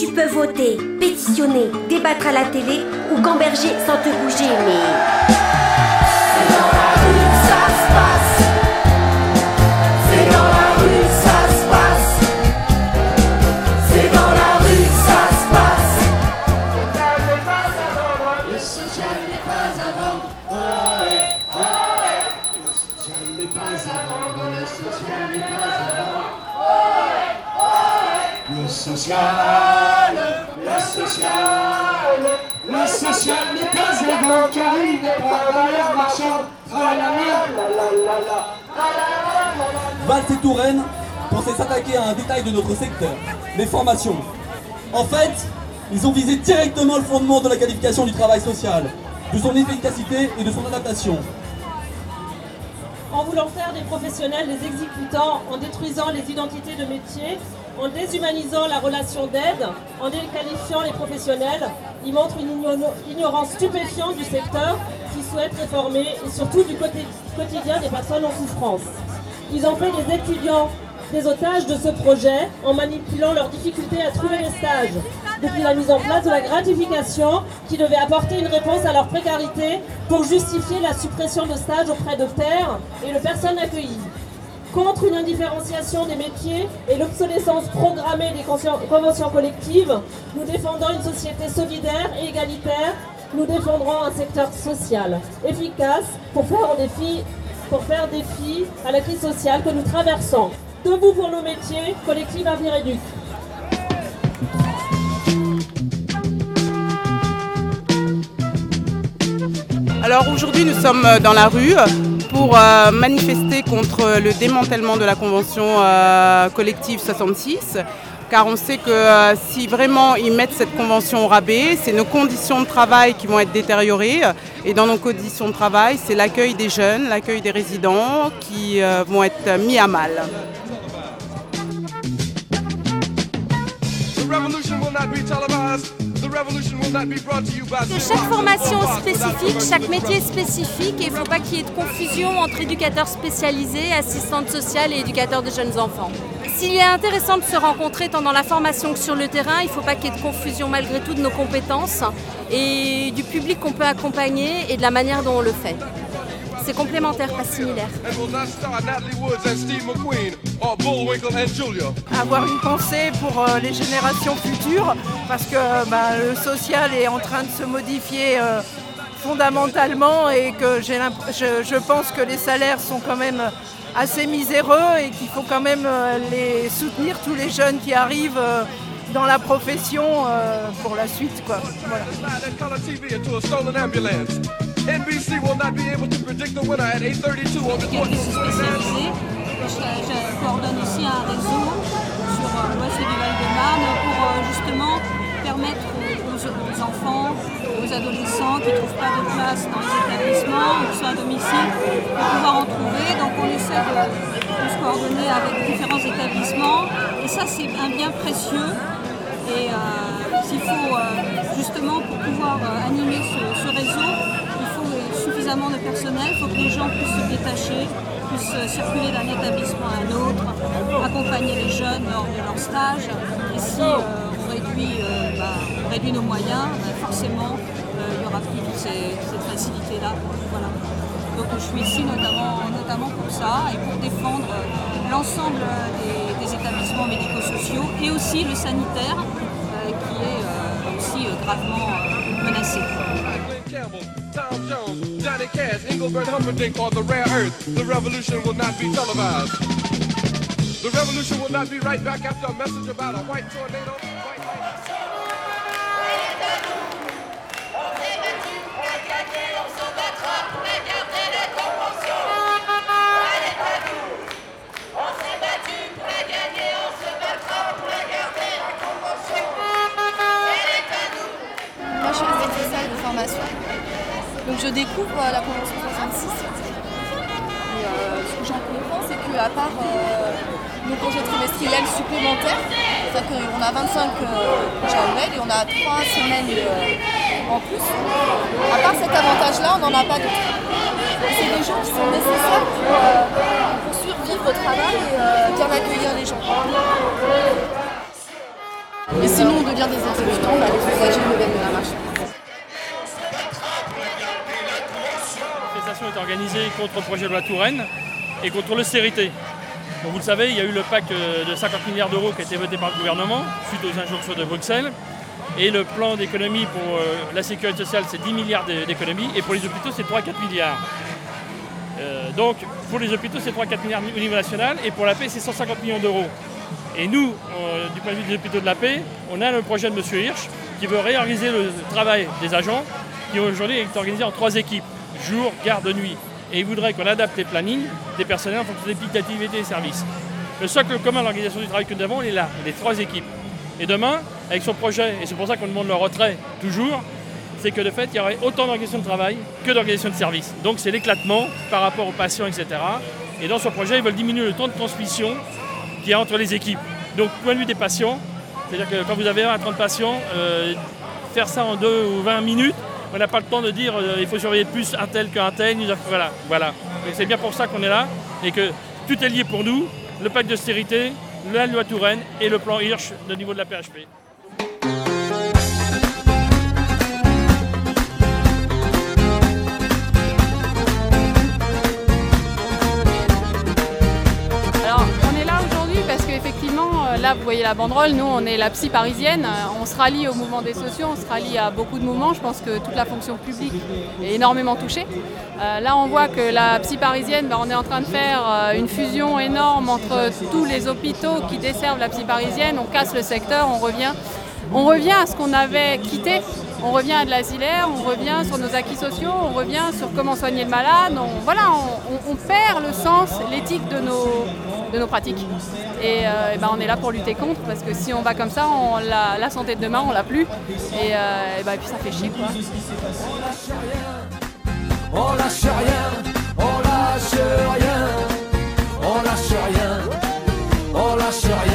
Tu peux voter, pétitionner, débattre à la télé ou gamberger sans te bouger, mais... C'est dans la rue que ça se passe. C'est dans la rue que ça se passe. C'est dans la rue que ça se passe. Le social n'est pas avant. Le social n'est pas avant. Le social n'est pas avant. Le social, le social, le social n'est pas avant car il n'est pas valeur marchande. Et Touraine pensaient s'attaquer à un détail de notre secteur, les formations. En fait, ils ont visé directement le fondement de la qualification du travail social, de son efficacité et de son adaptation. en voulant faire des professionnels des exécutants, en détruisant les identités de métier, en déshumanisant la relation d'aide, en déqualifiant les professionnels, ils montrent une igno- ignorance stupéfiante du secteur qui souhaite réformer et surtout du quotidien des personnes en souffrance. Ils ont fait des étudiants des otages de ce projet en manipulant leurs difficultés à trouver des stages. Depuis la mise en place de la gratification qui devait apporter une réponse à leur précarité pour justifier la suppression de stages auprès de pairs et de personnes accueillies. Contre une indifférenciation des métiers et l'obsolescence programmée des conventions collectives, nous défendons une société solidaire et égalitaire. Nous défendrons un secteur social efficace pour faire défi, pour faire à la crise sociale que nous traversons. Debout pour nos métiers, collectif Avenir Éduc. Alors aujourd'hui, nous sommes euh, dans la rue pour euh, manifester contre le démantèlement de la convention euh, collective 66. Car on sait que euh, si vraiment ils mettent cette convention au rabais, c'est nos conditions de travail qui vont être détériorées. Et dans nos conditions de travail, c'est l'accueil des jeunes, l'accueil des résidents qui vont être mis à mal. Chaque formation spécifique, chaque métier spécifique et il ne faut pas qu'il y ait de confusion entre éducateurs spécialisés, assistantes sociales et éducateurs de jeunes enfants. S'il est intéressant de se rencontrer tant dans la formation que sur le terrain, il ne faut pas qu'il y ait de confusion malgré tout de nos compétences et du public qu'on peut accompagner et de la manière dont on le fait. C'est complémentaire, pas similaire. avoir une pensée pour euh, les générations futures parce que bah, le social est en train de se modifier euh, fondamentalement et que j'ai je, je pense que les salaires sont quand même assez miséreux et qu'il faut quand même euh, les soutenir tous les jeunes qui arrivent euh, dans la profession euh, pour la suite. Quoi. Voilà. NBC will not be able to predict the winner at 8:32 on the Quelques 20th. spécialisés. Je, coordonne aussi un réseau sur euh, l'ouest du Val-de-Marne pour euh, justement permettre aux, enfants, aux adolescents qui ne trouvent pas de place dans les établissements ou sont à domicile de pouvoir en trouver. Donc on essaie de, de se coordonner avec différents établissements et ça c'est un bien précieux. Et euh, s'il faut euh, justement pour pouvoir euh, animer ce, ce réseau, suffisamment de personnel, il faut que les gens puissent se détacher, puissent euh, circuler d'un établissement à un autre, accompagner les jeunes lors de leur stage. Et si euh, on, réduit, euh, bah, réduit nos moyens, bah, forcément il n'y aura plus toute cette facilité-là. Donc je suis ici notamment, notamment pour ça et pour défendre l'ensemble des, établissements médico-sociaux et aussi le sanitaire qui est aussi gravement menacé. Campbell, Tom Jones, Johnny Cash, Engelbert Humperdinck on the rare earth. The revolution will not be televised. The revolution will not be right back after a message about a white tornado. Donc, je découvre euh, la Convention 66. Et euh, ce que j'en comprends, c'est qu'à part euh, nos congés trimestriels supplémentaires, c'est-à-dire qu'on a 25 euh, JAOL et on a 3 semaines euh, en plus, à part cet avantage-là, on n'en a pas d'autre. Et C'est des jours qui sont nécessaires pour, euh, pour survivre au travail et euh, bien accueillir les gens. Ici, si nous on devient des exécutants, les usagers reviennent de la marche. Est organisée contre le projet de loi Touraine et contre l'austérité. Donc vous le savez, il y a eu le pacte euh, de 50 milliards d'euros qui a été voté par le gouvernement suite aux injonctions de Bruxelles. Et le plan d'économie pour euh, la sécurité sociale, c'est 10 milliards d'économies. Et pour les hôpitaux, c'est 3-4 milliards. Euh, donc pour les hôpitaux, c'est 3-4 milliards au niveau national. Et pour la paix, c'est 150 millions d'euros. Et nous, du point de vue des hôpitaux de la paix, on a le projet de M. Hirsch qui veut réorganiser le travail des agents qui aujourd'hui est organisé en trois équipes, jour, garde, nuit et il voudrait qu'on adapte les plannings des personnels en fonction des pics d'activité des services. Le socle commun de l'organisation du travail que nous avons, il est là, les trois équipes. Et demain, avec son projet, et c'est pour ça qu'on demande le retrait toujours, c'est que de fait, il y aurait autant d'organisation de travail que d'organisation de services. Donc c'est l'éclatement par rapport aux patients, etc. Et dans ce projet, ils veulent diminuer le temps de transmission qu'il y a entre les équipes. Donc, point de vue des patients, c'est-à-dire que quand vous avez 20 à 30 patients, euh, faire ça en 2 ou 20 minutes, on n'a pas le temps de dire euh, il faut surveiller plus un tel qu'un tel. Voilà, voilà. C'est bien pour ça qu'on est là et que tout est lié pour nous. Le pacte d'austérité, la loi Touraine et le plan Hirsch au niveau de la PHP. Vous voyez la banderole, nous, on est la psy parisienne. On se rallie au mouvement des sociaux, on se rallie à beaucoup de mouvements. Je pense que toute la fonction publique est énormément touchée. Euh, là, on voit que la psy parisienne, ben, on est en train de faire euh, une fusion énorme entre tous les hôpitaux qui desservent la psy parisienne. On casse le secteur, on revient, on revient à ce qu'on avait quitté on revient à de l'asilaire, on revient sur nos acquis sociaux, on revient sur comment soigner le malade. Voilà, on, perd le sens, l'éthique de nos, de nos pratiques. Euh, et, ben, on est là pour lutter contre parce que si on va comme ça, on la, la santé de demain, on l'a plus. Et, euh, et, ben, et, puis ça fait chier quoi. On lâche rien, on lâche rien, on lâche rien, on lâche rien.